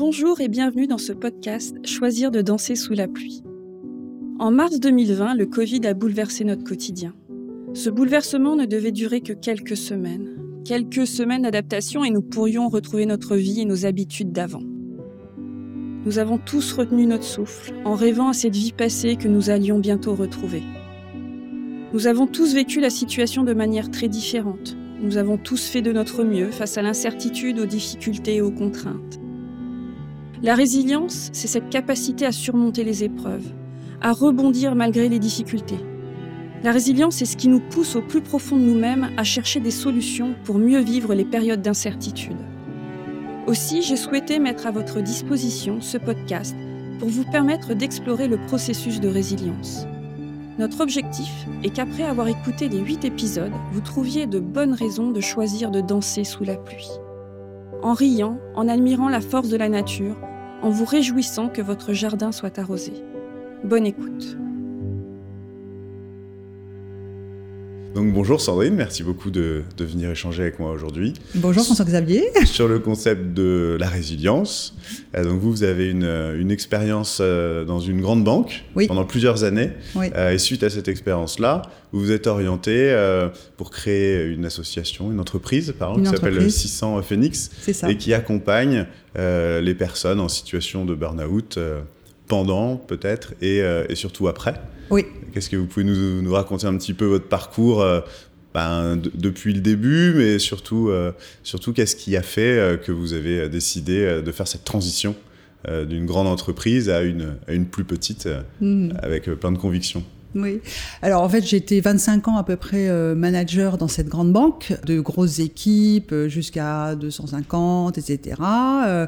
Bonjour et bienvenue dans ce podcast Choisir de danser sous la pluie. En mars 2020, le Covid a bouleversé notre quotidien. Ce bouleversement ne devait durer que quelques semaines. Quelques semaines d'adaptation et nous pourrions retrouver notre vie et nos habitudes d'avant. Nous avons tous retenu notre souffle en rêvant à cette vie passée que nous allions bientôt retrouver. Nous avons tous vécu la situation de manière très différente. Nous avons tous fait de notre mieux face à l'incertitude, aux difficultés et aux contraintes. La résilience, c'est cette capacité à surmonter les épreuves, à rebondir malgré les difficultés. La résilience, c'est ce qui nous pousse au plus profond de nous-mêmes à chercher des solutions pour mieux vivre les périodes d'incertitude. Aussi, j'ai souhaité mettre à votre disposition ce podcast pour vous permettre d'explorer le processus de résilience. Notre objectif est qu'après avoir écouté les 8 épisodes, vous trouviez de bonnes raisons de choisir de danser sous la pluie. En riant, en admirant la force de la nature, en vous réjouissant que votre jardin soit arrosé. Bonne écoute. Donc bonjour Sandrine, merci beaucoup de, venir échanger avec moi aujourd'hui. Bonjour François-Xavier. Sur le concept de la résilience. Euh, donc vous, vous avez une, une expérience euh, dans une grande banque pendant plusieurs années. Euh, et suite à cette expérience-là, vous vous êtes orienté pour créer une association, une entreprise, par exemple, qui s'appelle 600 Phoenix. Et qui accompagne les personnes en situation de burn-out pendant peut-être et, et surtout après. Oui. Qu'est-ce que vous pouvez nous, raconter un petit peu votre parcours euh, ben, depuis le début, mais surtout, euh, surtout qu'est-ce qui a fait euh, que vous avez décidé de faire cette transition d'une grande entreprise à une, à une plus petite hmm. avec plein de convictions? Oui. Alors en fait, été 25 ans à peu près euh, manager dans cette grande banque, de grosses équipes euh, jusqu'à 250, etc. Euh,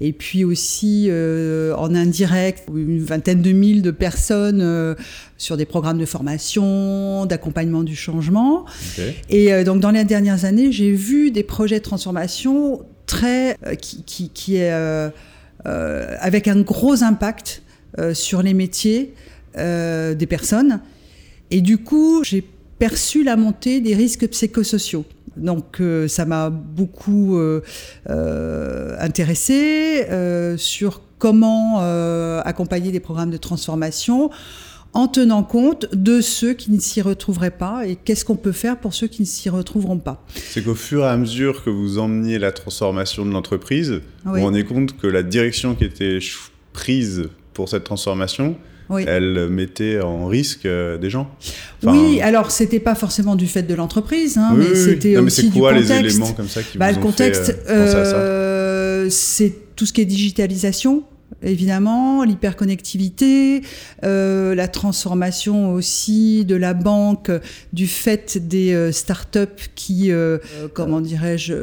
et puis aussi en indirect, une vingtaine de mille de personnes sur des programmes de formation, d'accompagnement du changement. Et donc dans les dernières années, j'ai vu des projets de transformation très qui, qui, qui est avec un gros impact sur les métiers. Euh, des personnes. Et du coup, j'ai perçu la montée des risques psychosociaux. Donc euh, ça m'a beaucoup euh, intéressé sur comment accompagner des programmes de transformation en tenant compte de ceux qui ne s'y retrouveraient pas et qu'est-ce qu'on peut faire pour ceux qui ne s'y retrouveront pas. C'est qu'au fur et à mesure que vous emmeniez la transformation de l'entreprise, vous vous rendez compte que la direction qui était prise pour cette transformation elle mettait en risque euh, des gens. oui, alors c'était pas forcément du fait de l'entreprise, hein, mais c'était aussi du contexte. les éléments comme ça qui bah, vous le contexte, euh, c'est tout ce qui est digitalisation évidemment, l'hyperconnectivité, euh, la transformation aussi de la banque, du fait des euh, startups qui, euh, comment dirais-je,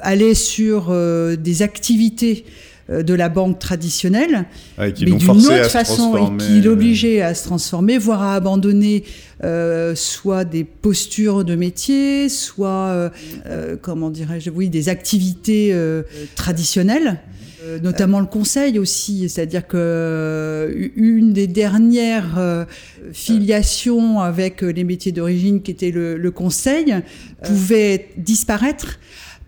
allaient sur des activités euh, de la banque traditionnelle, mais d'une autre façon, et qui l'obligeait à se transformer, voire à abandonner euh, soit des postures de métier, soit, euh, comment dirais-je, oui, des activités traditionnelles. notamment le conseil aussi, c'est-à-dire que une des dernières filiations avec les métiers d'origine qui était le, le conseil pouvait disparaître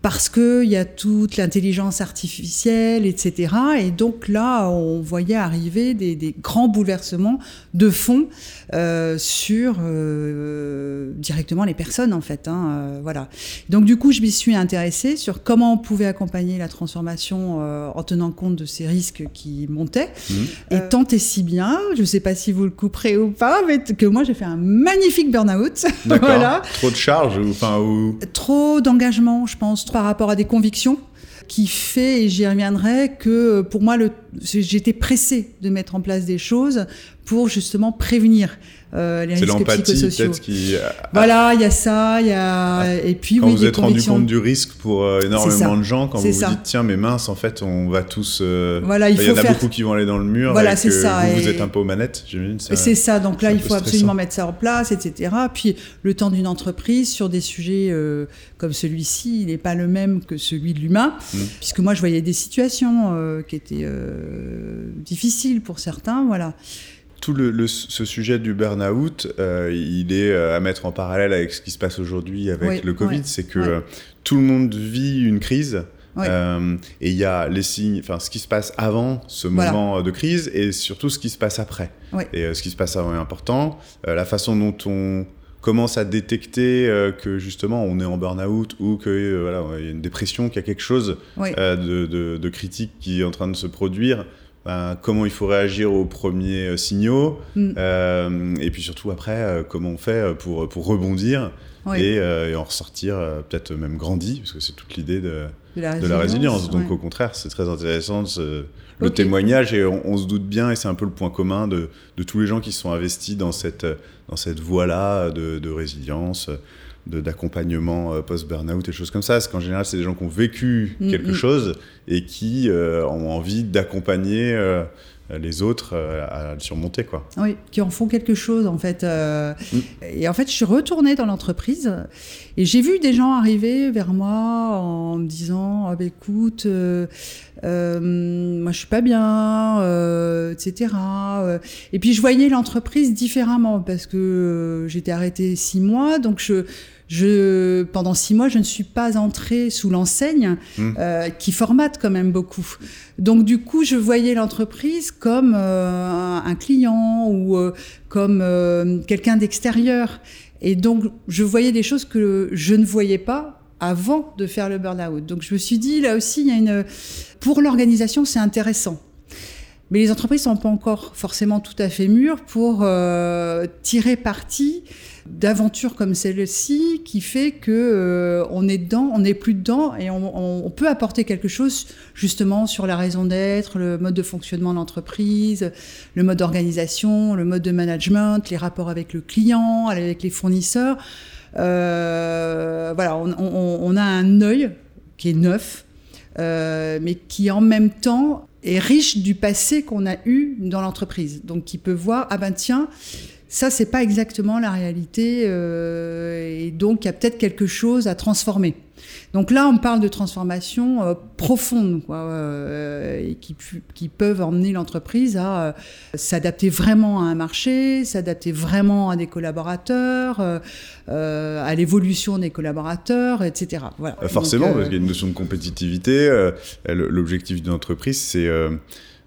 parce qu'il y a toute l'intelligence artificielle, etc. Et donc là, on voyait arriver des, grands bouleversements de fond euh, sur euh, directement les personnes, en fait. Hein, euh, voilà. Donc du coup, je m'y suis intéressée sur comment on pouvait accompagner la transformation en tenant compte de ces risques qui montaient. Mmh. Et tant et si bien, je ne sais pas si vous le couperez ou pas, mais que moi, j'ai fait un magnifique burn-out. voilà. Trop de charges enfin, ou... Trop d'engagement, je pense, par rapport à des convictions qui fait, et j'y reviendrai, que pour moi, j'étais pressée de mettre en place des choses pour justement prévenir euh, les risques psychosociaux. Qui voilà, il y a ça, il y a et puis quand vous êtes rendu compte du risque pour euh, énormément de gens, quand vous vous dites tiens mais mince en fait on va tous, euh, voilà, il, y en a beaucoup qui vont aller dans le mur. Voilà, c'est ça. Vous, vous êtes un peu aux manettes, j'imagine. C'est ça, donc là il faut absolument mettre ça en place, etc. Puis le temps d'une entreprise sur des sujets comme celui-ci, il n'est pas le même que celui de l'humain, mmh. puisque moi je voyais des situations qui étaient difficiles pour certains, voilà tout le, ce sujet du burn-out, euh, il est euh, à mettre en parallèle avec ce qui se passe aujourd'hui avec le Covid. C'est que tout le monde vit une crise et il y a les signes, enfin ce qui se passe avant ce moment de crise et surtout ce qui se passe après. Et ce qui se passe avant est important. la façon dont on commence à détecter que justement on est en burn-out ou qu'il voilà, y a une dépression, qu'il y a quelque chose de, de, critique qui est en train de se produire, ben, comment il faut réagir aux premiers euh, signaux, mm. euh, et puis surtout après, euh, comment on fait pour, pour rebondir et, en ressortir peut-être même grandi, parce que c'est toute l'idée de, la résilience. Donc au contraire, c'est très intéressant le témoignage, et on, se doute bien, et c'est un peu le point commun de, de, tous les gens qui sont investis dans cette, dans cette voie-là de, de résilience d'accompagnement euh, post-burnout et choses comme ça. Parce qu'en général, c'est des gens qui ont vécu mm, quelque mm. chose et qui euh, ont envie d'accompagner euh, les autres à le surmonter. Quoi. Oui, qui en font quelque chose en fait. Mm. Et en fait, je suis retournée dans l'entreprise et j'ai vu des gens arriver vers moi en me disant ah, bah, écoute, moi je suis pas bien, etc. Et puis je voyais l'entreprise différemment parce que j'étais arrêtée six mois, donc je je, pendant six mois, je ne suis pas entrée sous l'enseigne hmm. euh, qui formate quand même beaucoup. Donc du coup, je voyais l'entreprise comme euh, un client ou euh, comme quelqu'un d'extérieur. Et donc, je voyais des choses que je ne voyais pas avant de faire le burn-out. Donc je me suis dit, là aussi, il y a une... Pour l'organisation, c'est intéressant. Mais les entreprises sont pas encore forcément tout à fait mûres pour tirer parti d'aventure comme celle-ci qui fait que euh, on est dedans, on n'est plus dedans et on, peut apporter quelque chose justement sur la raison d'être, le mode de fonctionnement de l'entreprise, le mode d'organisation, le mode de management, les rapports avec le client, avec les fournisseurs. Euh, voilà, on, a un œil qui est neuf, euh, mais qui en même temps est riche du passé qu'on a eu dans l'entreprise. Donc qui peut voir, ah ben tiens, ça, c'est pas exactement la réalité, euh, et donc il y a peut-être quelque chose à transformer. Donc là, on parle de transformation euh, profonde, quoi, euh, et qui, qui, peuvent emmener l'entreprise à s'adapter vraiment à un marché, s'adapter vraiment à des collaborateurs, à l'évolution des collaborateurs, etc. Voilà. Forcément, parce qu'il y a une notion de compétitivité. L'objectif d'une entreprise, c'est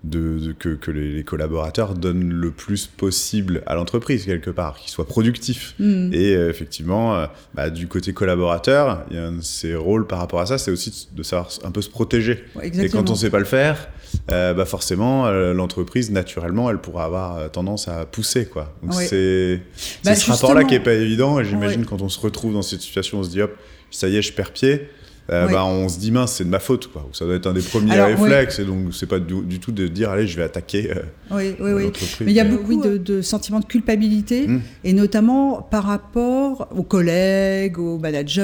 de, que, les, collaborateurs donnent le plus possible à l'entreprise quelque part, qu'ils soient productifs. Mm. Et euh, effectivement, euh, bah, du côté collaborateur, il y a un de ses rôles par rapport à ça, c'est aussi de savoir un peu se protéger. et quand on ne sait pas le faire, euh, bah forcément, l'entreprise, naturellement, elle pourra avoir tendance à pousser. Quoi. Donc c'est bah, ce rapport-là qui n'est pas évident. Et j'imagine quand on se retrouve dans cette situation, on se dit, hop, ça y est, je perds pied. Euh, bah, on se dit mince, c'est de ma faute. Quoi. Ça doit être un des premiers réflexes. Et donc, c'est pas du, tout de dire, allez, je vais attaquer. Euh, oui, oui, oui. Mais il y a beaucoup de, sentiments de culpabilité, hmm. et notamment par rapport aux collègues, aux managers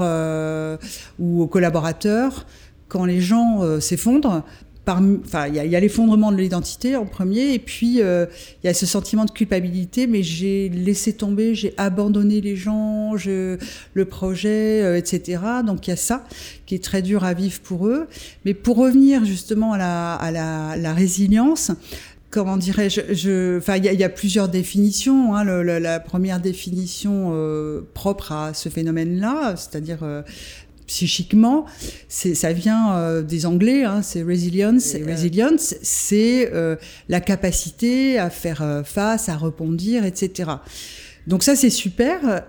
euh, ou aux collaborateurs. Quand les gens s'effondrent, enfin, il y a, l'effondrement de l'identité en premier, et puis euh, il y a ce sentiment de culpabilité, mais j'ai laissé tomber, j'ai abandonné les gens, je, le projet, euh, etc. Donc il y a ça qui est très dur à vivre pour eux. Mais pour revenir justement à la, à la, la résilience, comment dirais-je Enfin, il y, a plusieurs définitions. Hein. la première définition euh, propre à ce phénomène-là, c'est-à-dire psychiquement, ça vient euh, des Anglais, hein, c'est resilience. resilience, c'est euh, la capacité à faire euh, face, à rebondir, etc. Donc ça, c'est super,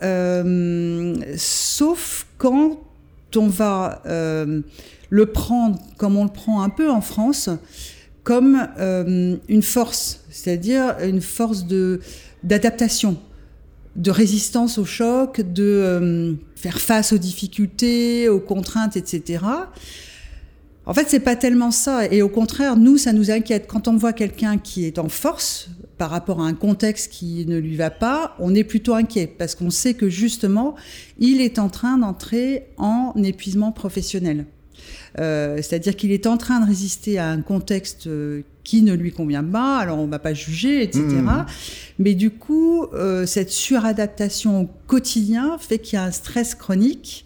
sauf quand on va le prendre comme on le prend un peu en France, comme une force, c'est-à-dire une force de d'adaptation de résistance au choc, de euh, faire face aux difficultés, aux contraintes, etc. En fait, c'est pas tellement ça. Et au contraire, nous, ça nous inquiète. Quand on voit quelqu'un qui est en force par rapport à un contexte qui ne lui va pas, on est plutôt inquiet parce qu'on sait que justement, il est en train d'entrer en épuisement professionnel. Euh, c'est-à-dire qu'il est en train de résister à un contexte euh, qui ne lui convient pas, alors on ne va pas juger, etc. Mmh. Mais du coup, euh, cette suradaptation au quotidien fait qu'il y a un stress chronique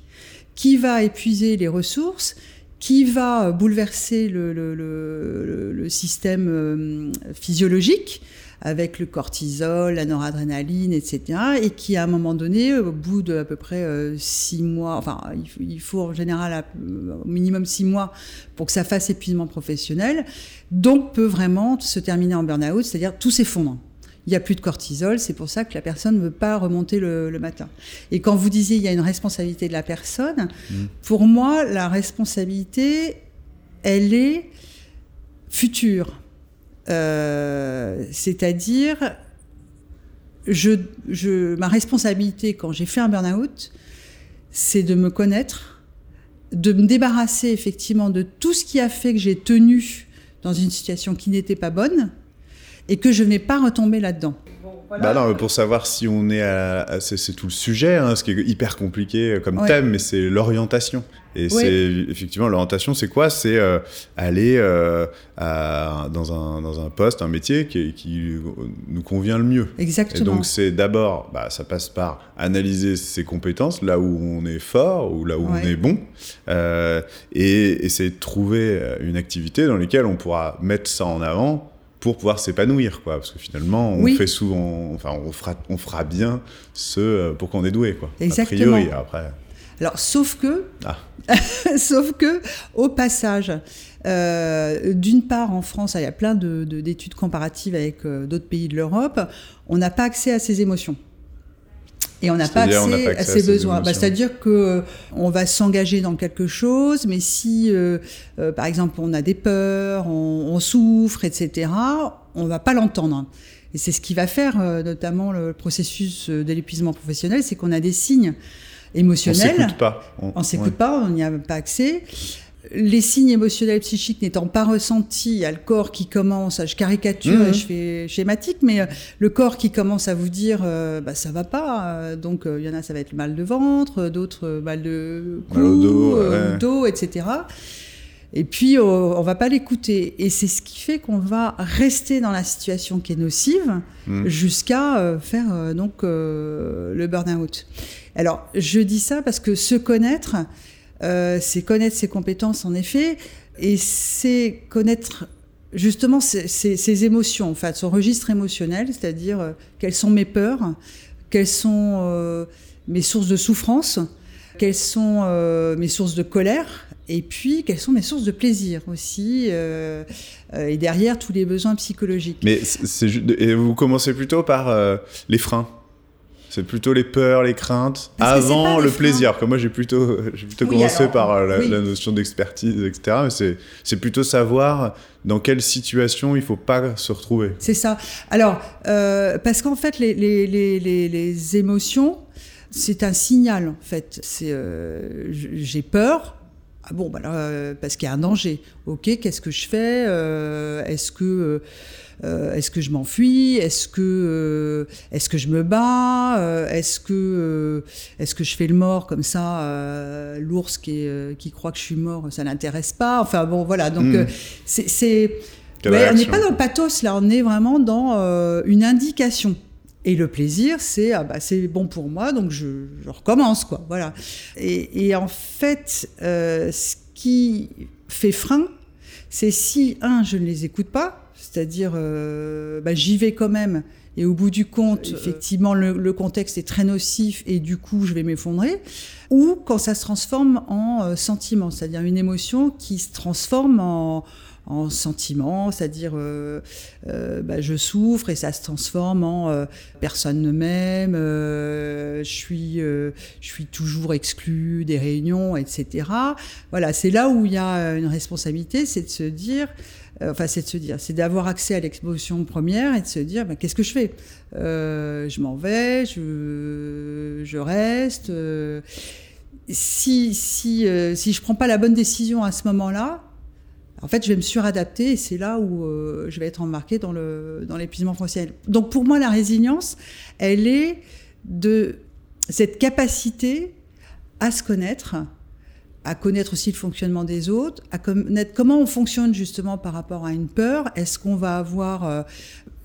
qui va épuiser les ressources, qui va bouleverser le, le, le, le système physiologique avec le cortisol, la noradrénaline, etc. Et qui, à un moment donné, au bout de à peu près euh, six mois, enfin, il faut, en général au minimum six mois pour que ça fasse épuisement professionnel, donc peut vraiment se terminer en burn-out, c'est-à-dire tout s'effondre il n'y a plus de cortisol, c'est pour ça que la personne ne veut pas remonter le, matin. Et quand vous disiez il y a une responsabilité de la personne, mmh. pour moi, la responsabilité, elle est future. Euh, c'est-à-dire, je, ma responsabilité quand j'ai fait un burn-out, c'est de me connaître, de me débarrasser effectivement de tout ce qui a fait que j'ai tenu dans une situation qui n'était pas bonne et que je n'ai pas retombé là-dedans. Bah non, pour savoir si on est à, c'est tout le sujet, hein, ce qui est hyper compliqué comme thème, mais c'est l'orientation. Et c'est effectivement l'orientation, c'est quoi? C'est euh, aller euh, à, dans, un, dans un poste, un métier qui, qui, nous convient le mieux. Exactement. Et donc c'est d'abord, bah, ça passe par analyser ses compétences, là où on est fort ou là où on est bon, euh, et essayer de trouver une activité dans laquelle on pourra mettre ça en avant pour pouvoir s'épanouir, quoi. Parce que finalement, on fait souvent, enfin, on fera, on fera bien ce pour qu'on est doué, quoi. Exactement. A priori, après. Alors, sauf que, ah. sauf que, au passage, euh, d'une part, en France, il y a plein d'études de, comparatives avec euh, d'autres pays de l'Europe, on n'a pas accès à ces émotions. Et on n'a pas, accès à ses besoins. Bah, C'est-à-dire que euh, on va s'engager dans quelque chose, mais si, par exemple, on a des peurs, on, souffre, etc., on va pas l'entendre. Et c'est ce qui va faire, notamment le processus de l'épuisement professionnel, c'est qu'on a des signes émotionnels. On s'écoute pas. On, s'écoute pas, on n'y a pas accès les signes émotionnels psychiques n'étant pas ressentis, il y a le corps qui commence, je caricature et mhm. je fais schématique, mais euh, le corps qui commence à vous dire euh, bah, ça va pas. Euh, donc il y en a, ça va être le mal de ventre, d'autres mal de cou, dos, etc. Et puis on, va pas l'écouter. Et c'est ce qui fait qu'on va rester dans la situation qui est nocive mhm. jusqu'à faire donc le burn-out. Alors je dis ça parce que se connaître, euh, c'est connaître ses compétences en effet, et c'est connaître justement ses, émotions, en fait, son registre émotionnel, c'est-à-dire euh, quelles sont mes peurs, quelles sont euh, mes sources de souffrance, quelles sont mes sources de colère, et puis quelles sont mes sources de plaisir aussi, et derrière tous les besoins psychologiques. Mais et vous commencez plutôt par les freins c'est plutôt les peurs, les craintes, avant le plaisir. Comme moi, j'ai plutôt, j'ai plutôt commencé par euh, la, notion d'expertise, etc. Mais c'est plutôt savoir dans quelle situation il faut pas se retrouver. C'est ça. Alors, euh, parce qu'en fait, les, les, les, les, émotions, c'est un signal, en fait. C'est, euh, j'ai peur, ah bon, bah parce qu'il y a un danger. Ok, qu'est-ce que je fais Est-ce que euh, est-ce que je m'enfuis Est-ce que, euh, est-ce que je me bats euh, Est-ce que, est-ce que je fais le mort comme ça L'ours qui, qui croit que je suis mort, ça n'intéresse pas. Enfin bon, voilà. Donc hmm. c'est, on n'est pas dans le pathos là, on est vraiment dans une indication. Et le plaisir, c'est ah bah, c'est bon pour moi, donc je, recommence quoi. Voilà. Et, et en fait, ce qui fait frein, c'est si un, je ne les écoute pas, c'est-à-dire, euh, bah, j'y vais quand même. Et au bout du compte, euh, effectivement, le, contexte est très nocif et du coup, je vais m'effondrer. Ou quand ça se transforme en euh, sentiment, c'est-à-dire une émotion qui se transforme en, sentiment, c'est-à-dire bah, je souffre et ça se transforme en personne ne m'aime, je suis je suis toujours exclu des réunions, etc. Voilà, c'est là où il y a une responsabilité, c'est de se dire euh, enfin, c'est de se dire, c'est d'avoir accès à l'exposition première et de se dire, ben, qu'est-ce que je fais? Euh, Je m'en vais, je, je reste. Euh, si si, si je prends pas la bonne décision à ce moment-là, en fait, je vais me suradapter et c'est là où je vais être embarqué dans le dans l'épuisement foncier. Donc, pour moi, la résilience, elle est de cette capacité à se connaître, à connaître aussi le fonctionnement des autres, à connaître comment on fonctionne justement par rapport à une peur. Est-ce qu'on va avoir, euh,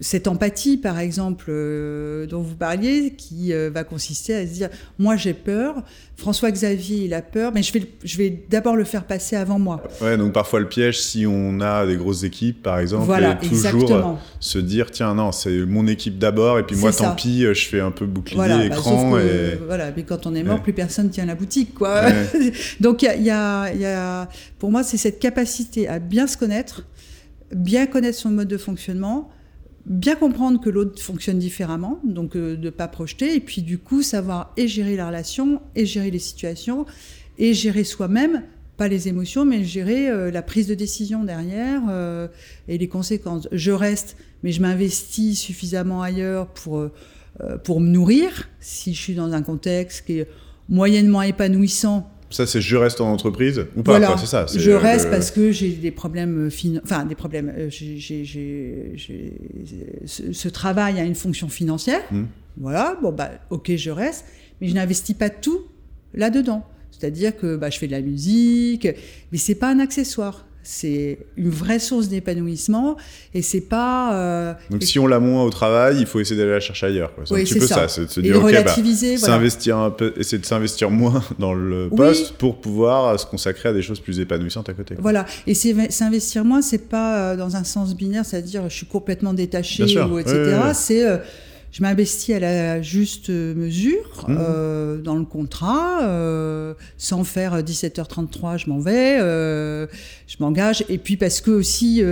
cette empathie, par exemple, euh, dont vous parliez, qui euh, va consister à se dire, moi j'ai peur, François Xavier il a peur, mais je vais, je vais d'abord le faire passer avant moi. Ouais, donc parfois le piège, si on a des grosses équipes, par exemple, voilà, toujours euh, se dire, tiens, non, c'est mon équipe d'abord, et puis moi, tant pis, je fais un peu bouclier, bah, écran. et... Voilà, mais quand on est mort, plus personne tient la boutique, quoi. donc y a, y a, pour moi, c'est cette capacité à bien se connaître, bien connaître son mode de fonctionnement, bien comprendre que l'autre fonctionne différemment, donc euh, de ne pas projeter, et puis du coup savoir et gérer la relation, et gérer les situations, et gérer soi-même, pas les émotions, mais gérer euh, la prise de décision derrière euh, et les conséquences. Je reste, mais je m'investis suffisamment ailleurs pour, pour me nourrir, si je suis dans un contexte qui est moyennement épanouissant, ça, c'est je reste en entreprise ou pas voilà. C'est ça. Je reste parce que j'ai des problèmes fin... enfin des problèmes. Euh, j'ai, ce, ce, travail a une fonction financière. Hmm. Voilà. Bon bah ok, je reste, mais je n'investis pas tout là-dedans. C'est-à-dire que bah, je fais de la musique, mais c'est pas un accessoire c'est une vraie source d'épanouissement et c'est pas. Euh, Donc si on l'a moins au travail, il faut essayer d'aller la chercher ailleurs. C'est un petit peu ça, c'est de se dire, ok, bah, un peu, essayer de s'investir moins dans le poste pour pouvoir se consacrer à des choses plus épanouissantes à côté. Voilà, et s'investir moins, c'est pas euh, dans un sens binaire, c'est-à-dire je suis complètement détaché ou etc. C'est euh, je m'investis à la juste mesure mmh. euh, dans le contrat, euh, sans faire 17h33, je m'en vais, euh, je m'engage. Et puis parce que aussi,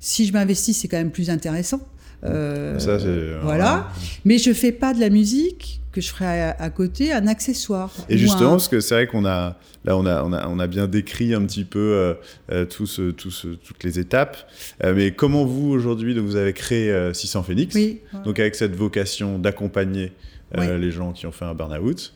si je m'investis, c'est quand même plus intéressant. Ça, voilà. Mais je fais pas de la musique que je ferai à, côté un accessoire. Et justement, parce que c'est vrai qu'on a là, on a, on a, on a bien décrit un petit peu euh, euh tout ce, tout ce, toutes les étapes. Euh, mais comment vous aujourd'hui, vous avez créé 600 euh, Phoenix, oui, donc avec cette vocation d'accompagner les gens qui ont fait un burn-out.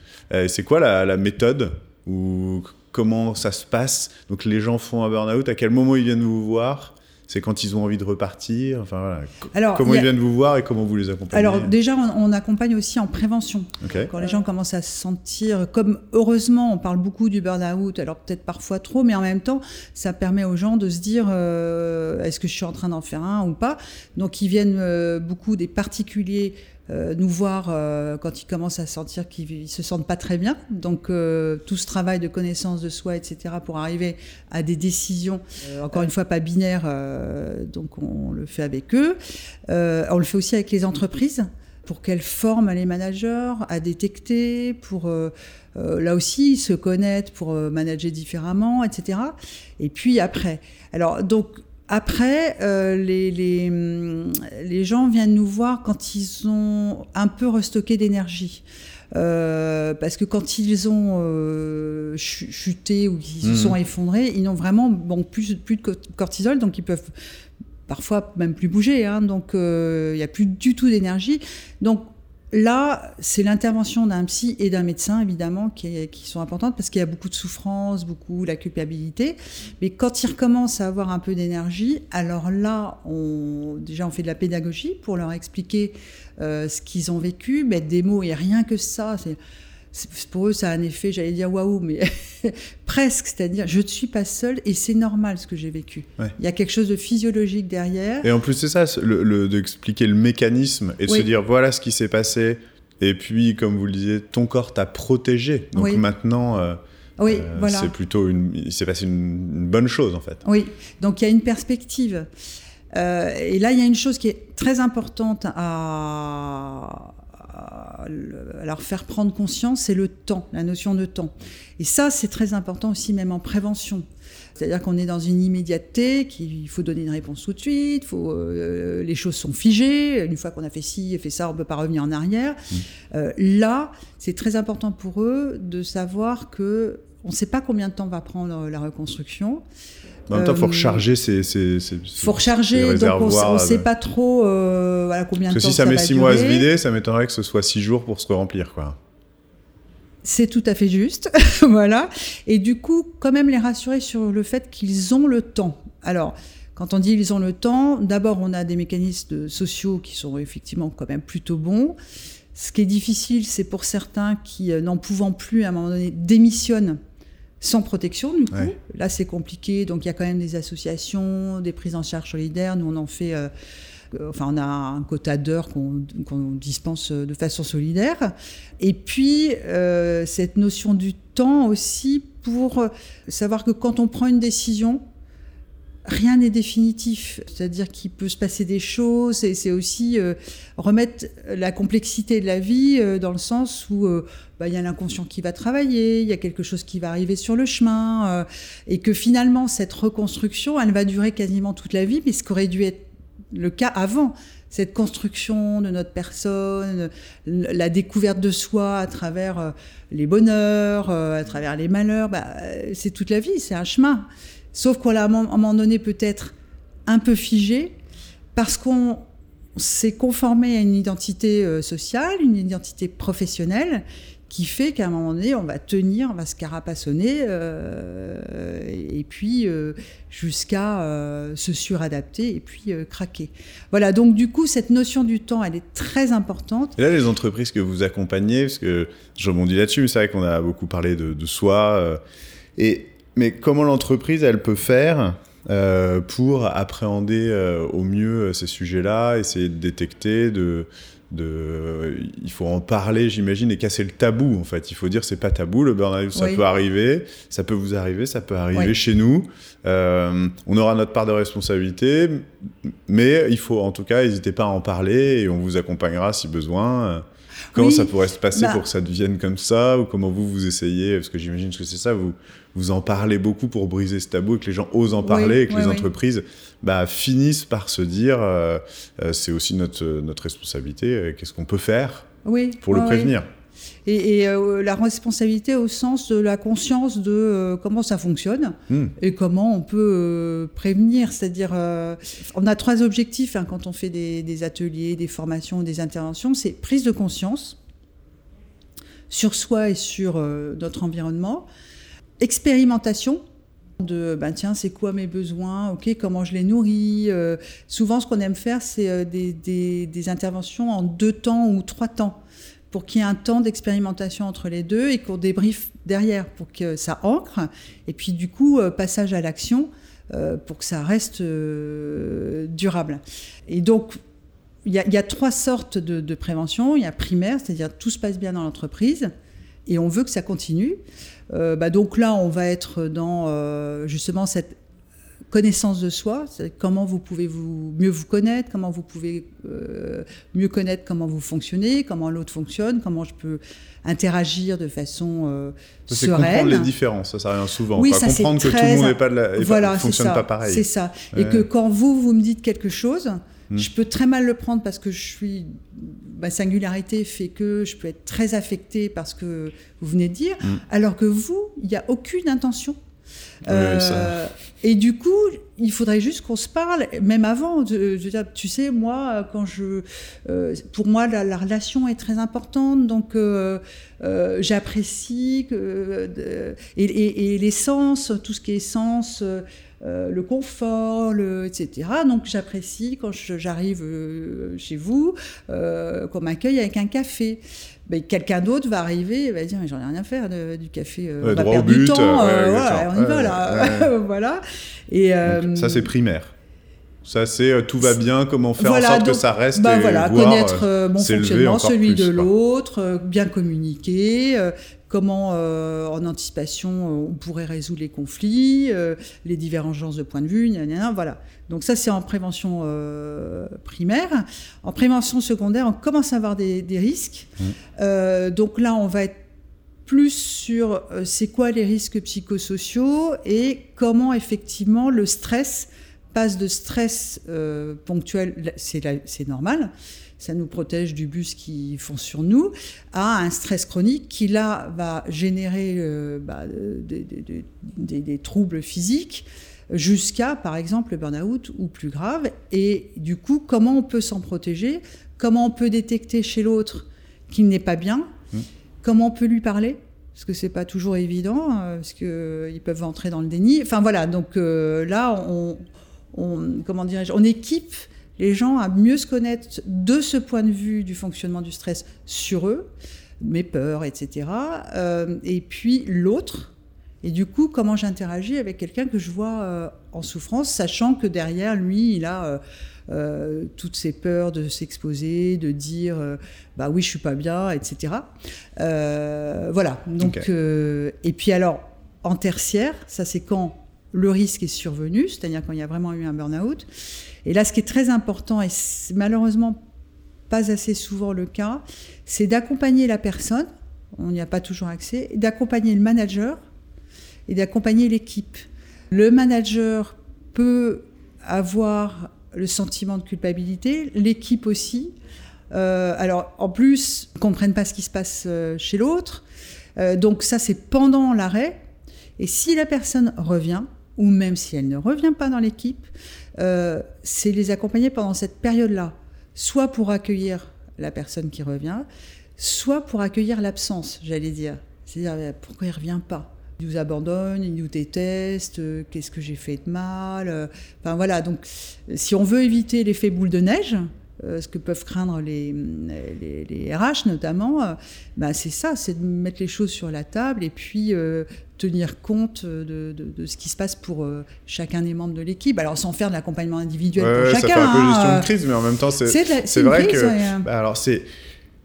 c'est quoi la, la méthode ou comment ça se passe? Donc les gens font un burn-out, à quel moment ils viennent vous voir? C'est quand ils ont envie de repartir Enfin voilà. Alors, comment ils viennent vous voir et comment vous les accompagnez Alors déjà, on, accompagne aussi en prévention. Quand les gens commencent à se sentir, comme heureusement, on parle beaucoup du burn-out, alors peut-être parfois trop, mais en même temps, ça permet aux gens de se dire euh, est-ce que je suis en train d'en faire un ou pas? Donc ils viennent euh, beaucoup des particuliers nous voir euh, quand ils commencent à sentir qu'ils se sentent pas très bien. Donc euh, tout ce travail de connaissance de soi, etc., pour arriver à des décisions, encore une fois pas binaires, donc on le fait avec eux. on le fait aussi avec les entreprises pour qu'elles forment les managers à détecter, pour là aussi se connaître, pour manager différemment, etc. Et puis après, alors donc après, euh, les, les, les, gens viennent nous voir quand ils ont un peu restocké d'énergie. Euh, parce que quand ils ont euh, chuté ou qu'ils se mmh. sont effondrés, ils n'ont vraiment bon, plus, plus de cortisol, donc ils peuvent parfois même plus bouger. Hein, donc il n'y a plus du tout d'énergie. Donc Là, c'est l'intervention d'un psy et d'un médecin, évidemment, qui, sont importantes parce qu'il y a beaucoup de souffrance, beaucoup la culpabilité. Mais quand ils recommencent à avoir un peu d'énergie, alors là, on, déjà, on fait de la pédagogie pour leur expliquer euh, ce qu'ils ont vécu, mettre des mots et rien que ça. Pour eux, ça a un effet, j'allais dire waouh, mais presque, c'est-à-dire je ne suis pas seule et c'est normal ce que j'ai vécu. Il y a quelque chose de physiologique derrière. Et en plus, c'est ça, le, d'expliquer le mécanisme et de se dire voilà ce qui s'est passé. Et puis, comme vous le disiez, ton corps t'a protégé. Donc maintenant. Euh, oui, euh, voilà. C'est plutôt une, il s'est passé une, bonne chose en fait. Oui, donc il y a une perspective. Euh, et là, il y a une chose qui est très importante à, leur faire prendre conscience, c'est le temps, la notion de temps. Et ça, c'est très important aussi, même en prévention. C'est-à-dire qu'on est dans une immédiateté, qu'il faut donner une réponse tout de suite, faut, euh, les choses sont figées, une fois qu'on a fait ci et fait ça, on ne peut pas revenir en arrière. Mmh. Euh, là, c'est très important pour eux de savoir que on ne sait pas combien de temps va prendre la reconstruction. En même temps, il faut recharger ces, ces, faut recharger, donc on ne sait pas trop euh, voilà, combien de temps. Parce que si ça, met six mois à se vider, ça m'étonnerait que ce soit six jours pour se remplir, quoi. C'est tout à fait juste, voilà. Et du coup, quand même les rassurer sur le fait qu'ils ont le temps. Alors, quand on dit ils ont le temps, d'abord on a des mécanismes sociaux qui sont effectivement quand même plutôt bons. Ce qui est difficile, c'est pour certains qui, euh, n'en pouvant plus, à un moment donné, démissionnent sans protection, du coup. Là, c'est compliqué. Donc, il y a quand même des associations, des prises en charge solidaires. Nous, on en fait. Euh, enfin, on a un quota d'heures qu'on dispense de façon solidaire. Et puis, cette notion du temps aussi pour savoir que quand on prend une décision, rien n'est définitif. C'est-à-dire qu'il peut se passer des choses et c'est aussi euh, remettre la complexité de la vie euh, dans le sens où euh, bah, il y a l'inconscient qui va travailler, il y a quelque chose qui va arriver sur le chemin et que finalement cette reconstruction, elle va durer quasiment toute la vie, mais ce qu'aurait dû être le cas avant. Cette construction de notre personne, la découverte de soi à travers les bonheurs, à travers les malheurs, bah, c'est toute la vie, c'est un chemin. Sauf qu'on l'a à un moment donné peut-être un peu figé parce qu'on s'est conformé à une identité euh, sociale, une identité professionnelle qui fait qu'à un moment donné, on va tenir, on va se carapassonner, euh, et puis euh, jusqu'à se suradapter et puis craquer. Voilà, donc du coup, cette notion du temps, elle est très importante. Et là, les entreprises que vous accompagnez, parce que je rebondis là-dessus, mais c'est vrai qu'on a beaucoup parlé de, de soi, et mais comment l'entreprise, elle peut faire euh, pour appréhender euh, au mieux euh, ces sujets-là, essayer de détecter, de, de, il faut en parler, j'imagine, et casser le tabou. En fait, il faut dire c'est pas tabou. Le burn-out, ça peut arriver, ça peut vous arriver, ça peut arriver chez nous. on aura notre part de responsabilité, mais il faut en tout cas, n'hésitez pas à en parler et on vous accompagnera si besoin. Comment ça pourrait se passer bah pour que ça devienne comme ça Ou comment vous, vous essayez? Parce que j'imagine que c'est ça, vous, vous en parlez beaucoup pour briser ce tabou et que les gens osent en parler et que les entreprises bah, finissent par se dire euh, euh, c'est aussi notre, notre responsabilité, euh, qu'est-ce qu'on peut faire pour le prévenir et, la responsabilité au sens de la conscience de comment ça fonctionne hmm. et comment on peut prévenir. C'est-à-dire, on a trois objectifs hein, quand on fait des, des, ateliers, des formations, des interventions. C'est prise de conscience sur soi et sur notre environnement expérimentation de ben tiens c'est quoi mes besoins ok comment je les nourris euh, souvent ce qu'on aime faire c'est euh, des, des, interventions en deux temps ou trois temps pour qu'il y ait un temps d'expérimentation entre les deux et qu'on débriefe derrière pour que ça ancre et puis du coup euh, passage à l'action pour que ça reste durable. Et donc il y, a trois sortes de, de prévention. Il y a primaire c'est-à-dire tout se passe bien dans l'entreprise et on veut que ça continue bah, donc là, on va être dans euh, justement cette connaissance de soi, comment vous pouvez vous, mieux vous connaître, comment vous pouvez euh, mieux connaître comment vous fonctionnez, comment l'autre fonctionne, comment je peux interagir de façon C'est comprendre les différences, ça, ça revient souvent. Oui, ça, comprendre que tout le monde n'est pas, de fonctionne pas pareil. C'est ça. Et que quand vous, vous me dites quelque chose, hmm. je peux très mal le prendre parce que je suis ma singularité fait que je peux être très affectée par ce que vous venez de dire, mm. alors que vous, il n'y a aucune intention. Euh, et du coup, il faudrait juste qu'on se parle, même avant. tu sais, moi, quand je, euh, pour moi, la, relation est très importante, donc euh, j'apprécie que et, et, et l'essence, tout ce qui est essence. Euh, le confort, le, etc. Donc j'apprécie quand j'arrive euh, chez vous euh, qu'on m'accueille avec un café. Mais quelqu'un d'autre va arriver et va dire mais j'en ai rien à faire du café, on va perdre du temps, voilà, on y va là, voilà. Et ça c'est primaire. Ça, c'est tout va bien, comment faire en sorte que ça reste. Bah, voilà, connaître mon fonctionnement, celui de l'autre, bien communiquer, comment euh, en anticipation euh, on pourrait résoudre les conflits, euh, les divergences de points de vue, voilà. Donc ça c'est en prévention primaire. En prévention secondaire, on commence à avoir des, risques. Mmh. donc là, on va être plus sur c'est quoi les risques psychosociaux et comment effectivement le stress passe de stress ponctuel, c'est normal, ça nous protège du bus qui fonce sur nous, à un stress chronique qui là va générer euh, bah, des, troubles physiques jusqu'à par exemple le burn-out ou plus grave. Et du coup, comment on peut s'en protéger? Comment on peut détecter chez l'autre qu'il n'est pas bien? Mmh. Comment on peut lui parler? Parce que c'est pas toujours évident, euh, parce qu'ils euh, peuvent entrer dans le déni. Enfin voilà, donc là, on, on comment dirais-je, on équipe les gens à mieux se connaître de ce point de vue du fonctionnement du stress sur eux, mes peurs, etc. Euh, et puis l'autre, et du coup, comment j'interagis avec quelqu'un que je vois euh, en souffrance, sachant que derrière lui, il a toutes ces peurs de s'exposer, de dire bah oui, je suis pas bien, etc. voilà. Donc, et puis alors, en tertiaire, ça c'est quand le risque est survenu, c'est-à-dire quand il y a vraiment eu un burn-out. Et là, ce qui est très important, et malheureusement pas assez souvent le cas, c'est d'accompagner la personne, on n'y a pas toujours accès, d'accompagner le manager et d'accompagner l'équipe. Le manager peut avoir le sentiment de culpabilité, l'équipe aussi. Euh, alors, en plus, ne comprennent pas ce qui se passe euh, chez l'autre. Euh, donc ça, c'est pendant l'arrêt. Et si la personne revient, ou même si elle ne revient pas dans l'équipe, c'est les accompagner pendant cette période-là, soit pour accueillir la personne qui revient, soit pour accueillir l'absence, j'allais dire. C'est-à-dire, pourquoi il ne revient pas? Il nous abandonne, il nous déteste, euh, qu'est-ce que j'ai fait de mal euh, Enfin voilà, donc si on veut éviter l'effet boule de neige, euh, ce que peuvent craindre les, les, RH notamment, bah c'est ça, c'est de mettre les choses sur la table et puis tenir compte de, de, ce qui se passe pour chacun des membres de l'équipe. Alors sans faire de l'accompagnement individuel pour chacun. Ça fait un peu gestion de crise, mais en même temps, c'est vrai que... Bah, alors c'est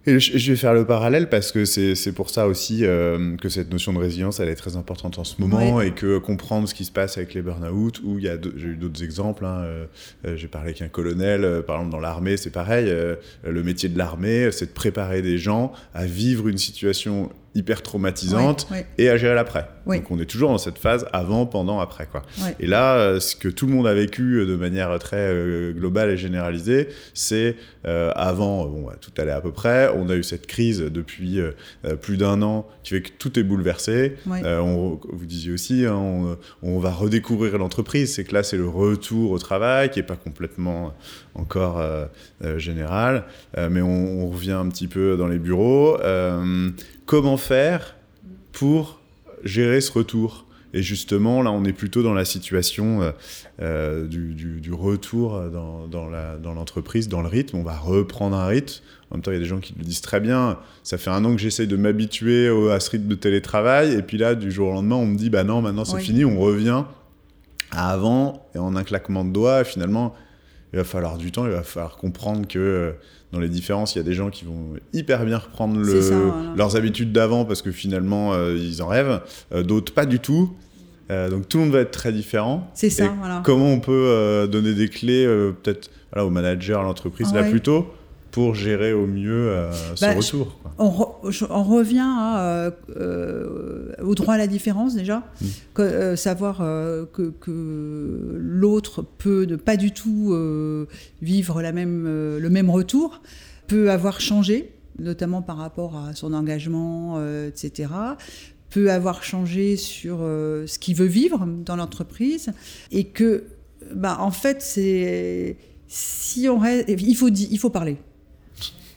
et je vais faire le parallèle parce que c'est pour ça aussi euh, que cette notion de résilience, elle est très importante en ce moment et que comprendre ce qui se passe avec les burn-out, où il y a j'ai eu d'autres exemples, hein, euh, euh, j'ai parlé avec un colonel, par exemple dans l'armée, c'est pareil, le métier de l'armée, c'est de préparer des gens à vivre une situation hyper traumatisante et à gérer l'après. Donc on est toujours dans cette phase avant, pendant, après. Quoi. Et là, euh, ce que tout le monde a vécu euh, de manière très euh, globale et généralisée, c'est avant, bon, tout allait à peu près, on a eu cette crise depuis plus d'un an qui fait que tout est bouleversé. on, vous disiez aussi, hein, on, on, va redécouvrir l'entreprise, c'est que là c'est le retour au travail qui n'est pas complètement encore général, mais on, on, revient un petit peu dans les bureaux comment faire pour gérer ce retour? Et justement, là, on est plutôt dans la situation euh, euh, du, retour dans, l'entreprise, dans, le rythme. On va reprendre un rythme. En même temps, il y a des gens qui le disent très bien. Ça fait un an que j'essaye de m'habituer à ce rythme de télétravail. Et puis là, du jour au lendemain, on me dit, bah non, maintenant c'est fini, on revient à avant. Et en un claquement de doigts, finalement, il va falloir du temps, il va falloir comprendre que euh, dans les différences, il y a des gens qui vont hyper bien reprendre leurs habitudes d'avant parce que finalement, euh, ils en rêvent, euh, d'autres pas du tout. donc tout le monde va être très différent. C'est ça, voilà. Comment on peut donner des clés, peut-être voilà, au manager, à l'entreprise, là plutôt pour gérer au mieux euh, ce bah, retour. On, revient euh, euh, au droit à la différence déjà, mm. savoir que, que l'autre peut ne pas du tout vivre la même, le même retour, peut avoir changé, notamment par rapport à son engagement, etc peut avoir changé sur ce qu'il veut vivre dans l'entreprise et que bah, en fait c'est si on reste, il faut il faut parler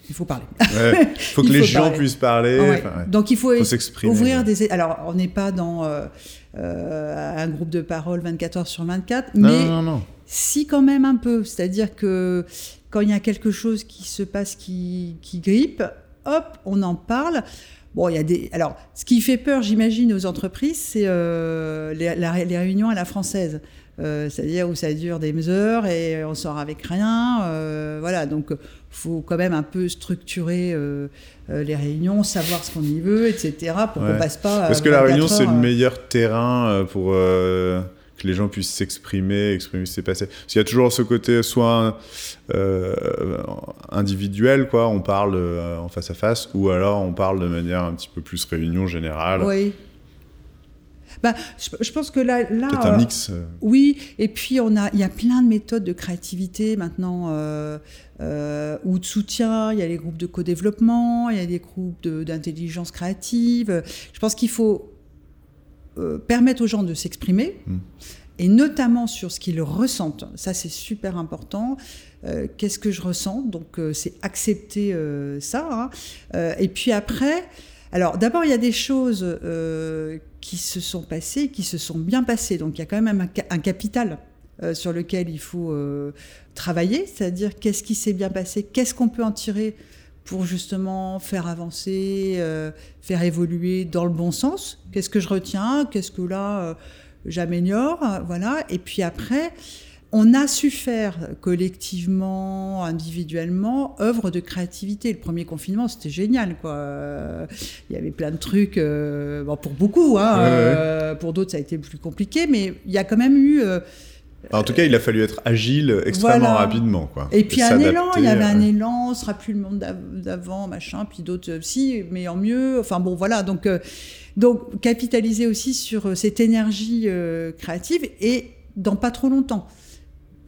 il faut parler. Il faut que les gens puissent parler. Donc il faut, ouvrir des. Alors on n'est pas dans euh, euh, un groupe de parole 24 heures sur 24, mais si quand même un peu. C'est-à-dire que quand il y a quelque chose qui se passe qui, qui grippe, hop, on en parle. Bon, il y a des. Alors, ce qui fait peur, j'imagine, aux entreprises, c'est euh, les, les, réunions à la française. Euh, c'est-à-dire où ça dure des heures et on sort avec rien. Euh, voilà, donc faut quand même un peu structurer euh, les réunions, savoir ce qu'on y veut, etc. pour qu'on passe pas. Parce que la réunion c'est le meilleur terrain pour que les gens puissent s'exprimer, exprimer ce qui s'est passé. Parce qu'il y a toujours ce côté soit individuel, quoi, on parle en face à face, ou alors on parle de manière un petit peu plus réunion générale. Oui. Bah, je, pense que là, là un euh, mix. Euh. Oui, et puis on a, il y a plein de méthodes de créativité maintenant euh, ou de soutien. Il y a les groupes de co-développement, il y a des groupes d'intelligence créative. Je pense qu'il faut permettre aux gens de s'exprimer. Hmm. Et notamment sur ce qu'ils ressentent. Ça, c'est super important. Qu'est-ce que je ressens? Donc, c'est accepter ça. Hein. et puis après, alors d'abord, il y a des choses euh, qui se sont passées, qui se sont bien passées. Donc il y a quand même un, capital euh, sur lequel il faut euh, travailler, c'est-à-dire qu'est-ce qui s'est bien passé, qu'est-ce qu'on peut en tirer pour justement faire avancer, faire évoluer dans le bon sens? Qu'est-ce que je retiens, qu'est-ce que là j'améliore, voilà. Et puis après, on a su faire collectivement, individuellement, œuvre de créativité. Le premier confinement, c'était génial, quoi. Il y avait plein de trucs, euh, bon, pour beaucoup, hein, euh, pour d'autres, ça a été plus compliqué, mais il y a quand même eu. Euh, en tout cas, il a fallu être agile extrêmement rapidement. Quoi, et puis un élan, il y avait un élan, ce sera plus le monde d'avant, machin, puis d'autres, si, mais en mieux. Enfin bon, voilà. Donc, donc capitaliser aussi sur cette énergie créative et dans pas trop longtemps.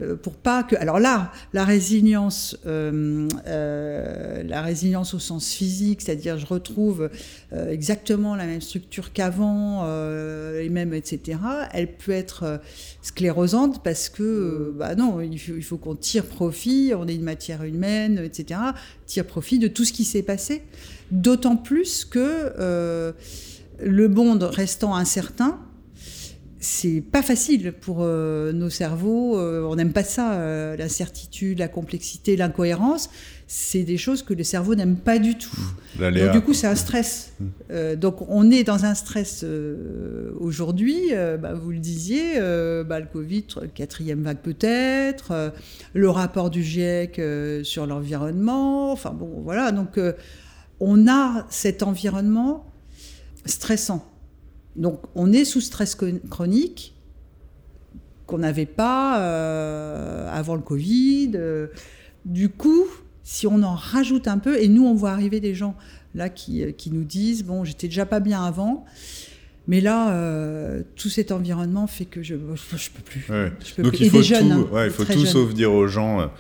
Euh, pour pas que. Alors là, la résilience, euh, euh, la résilience au sens physique, c'est-à-dire je retrouve exactement la même structure qu'avant, et même etc. Elle peut être sclérosante parce que, bah non, il faut, faut qu'on tire profit. On est une matière humaine, etc. Tire profit de tout ce qui s'est passé. D'autant plus que le monde restant incertain, c'est pas facile pour euh, nos cerveaux. Euh, on n'aime pas ça, euh, l'incertitude, la complexité, l'incohérence. C'est des choses que le cerveau n'aime pas du tout. Donc, du coup, c'est un stress. Mmh. donc, on est dans un stress aujourd'hui. Bah, vous le disiez, bah, le Covid, quatrième vague peut-être, le rapport du GIEC sur l'environnement. Enfin bon, voilà. Donc, on a cet environnement stressant. Donc on est sous stress chronique qu'on n'avait pas euh, avant le Covid. Euh. du coup, si on en rajoute un peu, et nous on voit arriver des gens là qui, euh, qui nous disent, bon, j'étais déjà pas bien avant. Mais là, tout cet environnement fait que je ne peux plus. Donc il faut, tout, hein, il faut tout sauf dire aux gens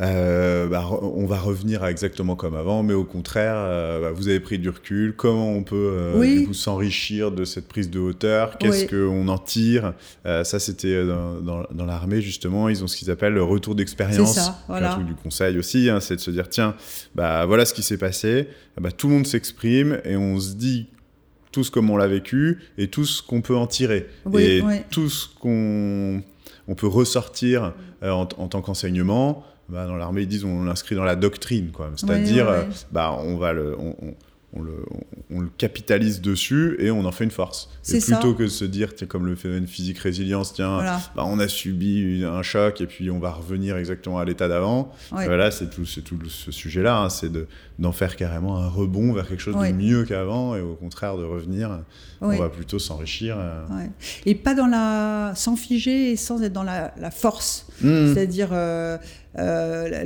euh, bah, on va revenir à exactement comme avant, mais au contraire, euh, bah, vous avez pris du recul. Comment on peut euh, s'enrichir de cette prise de hauteur? Qu'est-ce qu'on en tire? Ça, c'était dans, l'armée, justement. Ils ont ce qu'ils appellent le retour d'expérience. C'est ça, voilà. Un truc du conseil aussi, hein, c'est de se dire tiens, bah, voilà ce qui s'est passé. Bah, tout le monde s'exprime et on se dit tout ce comme on l'a vécu et tout ce qu'on peut en tirer. et tout ce qu'on on peut ressortir en, en tant qu'enseignement. Bah, dans l'armée, ils disent on l'inscrit dans la doctrine, quoi. C'est-à-dire, bah, on va le, on, on, le, on, le, capitalise dessus et on en fait une force. Et plutôt que de se dire, comme le phénomène physique résilience, tiens, bah, on a subi un choc et puis on va revenir exactement à l'état d'avant. Voilà, c'est tout, tout ce sujet-là, hein, c'est d'en faire carrément un rebond vers quelque chose de mieux qu'avant et au contraire de revenir. On va plutôt s'enrichir. Euh. Et pas dans la, sans figer et sans être dans la, force. Mmh. C'est-à-dire. Euh, euh,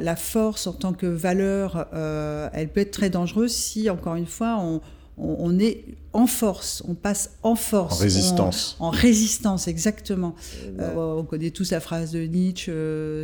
la, force en tant que valeur, euh, elle peut être très dangereuse si, encore une fois, on, est en force, on passe en force. En résistance. en résistance, exactement. Euh, on connaît tous la phrase de Nietzsche,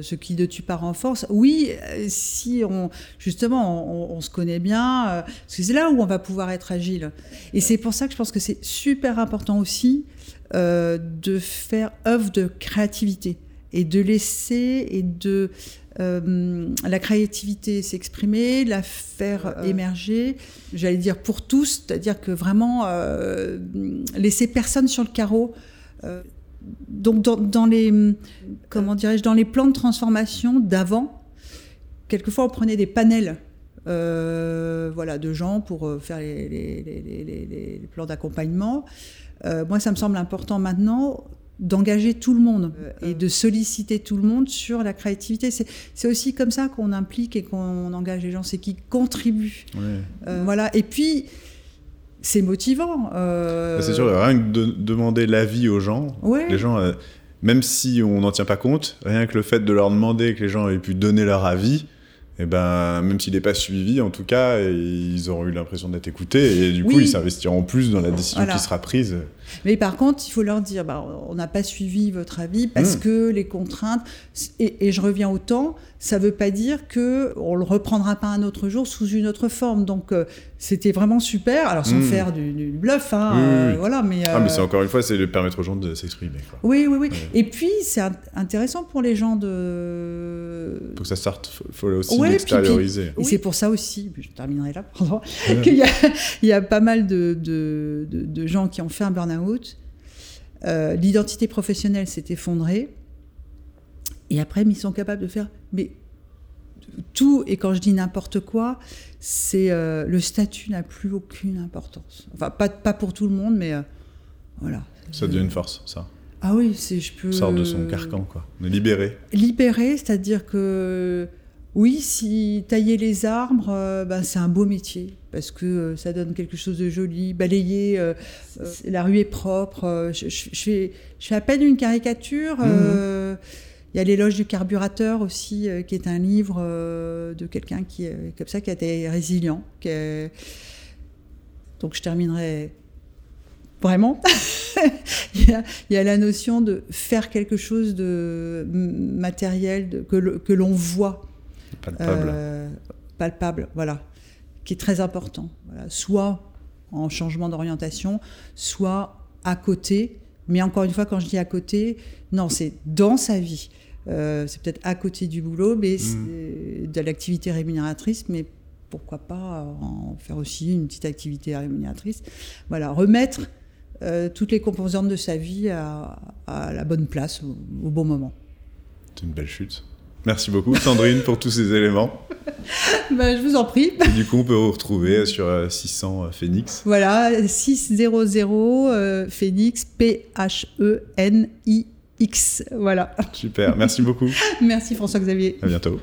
ce qui de tu part en force. Oui, si on, justement, on, se connaît bien, c'est là où on va pouvoir être agile. Et c'est pour ça que je pense que c'est super important aussi de faire œuvre de créativité et de laisser et de euh, la créativité s'exprimer, la faire émerger, j'allais dire pour tous, c'est-à-dire que vraiment euh, laisser personne sur le carreau. Euh, donc dans, les comment dirais-je dans les plans de transformation d'avant, quelquefois on prenait des panels voilà, de gens pour faire les, les plans d'accompagnement. moi, ça me semble important maintenant d'engager tout le monde et de solliciter tout le monde sur la créativité. C'est aussi comme ça qu'on implique et qu'on engage les gens, c'est qu'ils contribuent. Euh, voilà. Et puis, c'est motivant. Euh, bah, c'est sûr, rien que de demander l'avis aux gens, les gens, euh, même si on n'en tient pas compte, rien que le fait de leur demander que les gens aient pu donner leur avis, et eh ben, même s'il n'est pas suivi, en tout cas, ils auront eu l'impression d'être écoutés et du coup, ils s'investiront plus dans la décision qui sera prise. Mais par contre, il faut leur dire, bah, on n'a pas suivi votre avis parce hmm. que les contraintes, et, je reviens au temps, ça ne veut pas dire qu'on ne le reprendra pas un autre jour sous une autre forme. Donc, euh, c'était vraiment super. Alors, sans hmm. faire du, bluff, hein, euh, voilà. Mais, ah, mais c'est euh, encore une fois, c'est de permettre aux gens de s'exprimer. Oui, oui, oui. Et puis, c'est intéressant pour les gens de. Pour que ça sorte, il faut aussi l'extérioriser. Et c'est pour ça aussi, je terminerai là, qu'il y, y, a pas mal de, de, de gens qui ont fait un burn-out euh, l'identité professionnelle s'est effondrée. Et après, ils sont capables de faire mais tout. Et quand je dis n'importe quoi, c'est euh, le statut n'a plus aucune importance. Enfin, pas, pas pour tout le monde, mais euh, voilà. Ça devient une force, ça. Ah oui, si je peux. Sort de son carcan, quoi. De libérer. Libérer, c'est-à-dire que oui, si tailler les arbres, ben, c'est un beau métier parce que ça donne quelque chose de joli. Balayer, la rue est propre. Je, fais, je, fais, à peine une caricature. Mmh. Il y a l'éloge du carburateur aussi, qui est un livre de quelqu'un qui, comme ça, qui a été résilient. Donc je terminerai vraiment. il, y a, la notion de faire quelque chose de matériel, que l'on voit. Palpable. Euh, palpable, voilà. Qui est très important. Soit en changement d'orientation, soit à côté. Mais encore une fois, quand je dis à côté, non, c'est dans sa vie. Euh, c'est peut-être à côté du boulot, mais mmh. de l'activité rémunératrice, mais pourquoi pas en faire aussi une petite activité rémunératrice. Voilà, remettre euh, toutes les composantes de sa vie à, la bonne place, au, bon moment. C'est une belle chute. Merci beaucoup Sandrine pour tous ces éléments. Ben, je vous en prie. du coup, on peut vous retrouver sur 600 euh, Phoenix. Voilà, 600 Phoenix, P-H-E-N-I-X. Voilà. Super, merci beaucoup. merci François-Xavier. À bientôt.